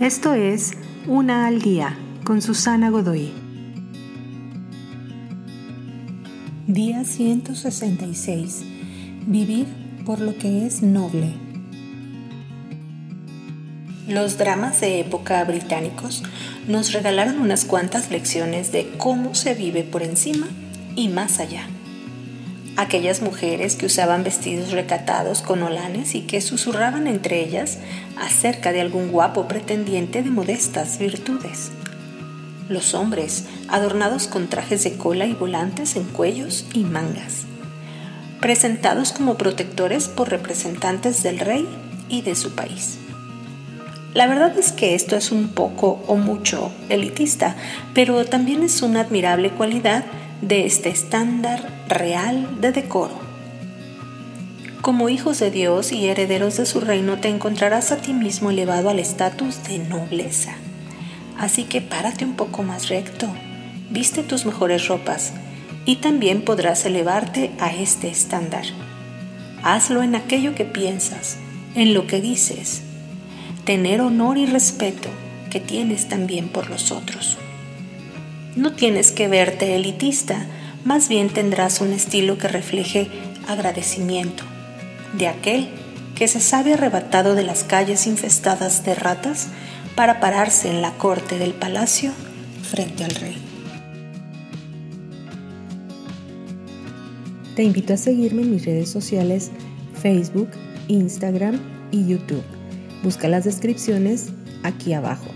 Esto es Una al día con Susana Godoy. Día 166. Vivir por lo que es noble. Los dramas de época británicos nos regalaron unas cuantas lecciones de cómo se vive por encima y más allá aquellas mujeres que usaban vestidos recatados con olanes y que susurraban entre ellas acerca de algún guapo pretendiente de modestas virtudes. Los hombres, adornados con trajes de cola y volantes en cuellos y mangas, presentados como protectores por representantes del rey y de su país. La verdad es que esto es un poco o mucho elitista, pero también es una admirable cualidad de este estándar real de decoro. Como hijos de Dios y herederos de su reino te encontrarás a ti mismo elevado al estatus de nobleza. Así que párate un poco más recto, viste tus mejores ropas y también podrás elevarte a este estándar. Hazlo en aquello que piensas, en lo que dices. Tener honor y respeto que tienes también por los otros. No tienes que verte elitista, más bien tendrás un estilo que refleje agradecimiento de aquel que se sabe arrebatado de las calles infestadas de ratas para pararse en la corte del palacio frente al rey. Te invito a seguirme en mis redes sociales Facebook, Instagram y YouTube. Busca las descripciones aquí abajo.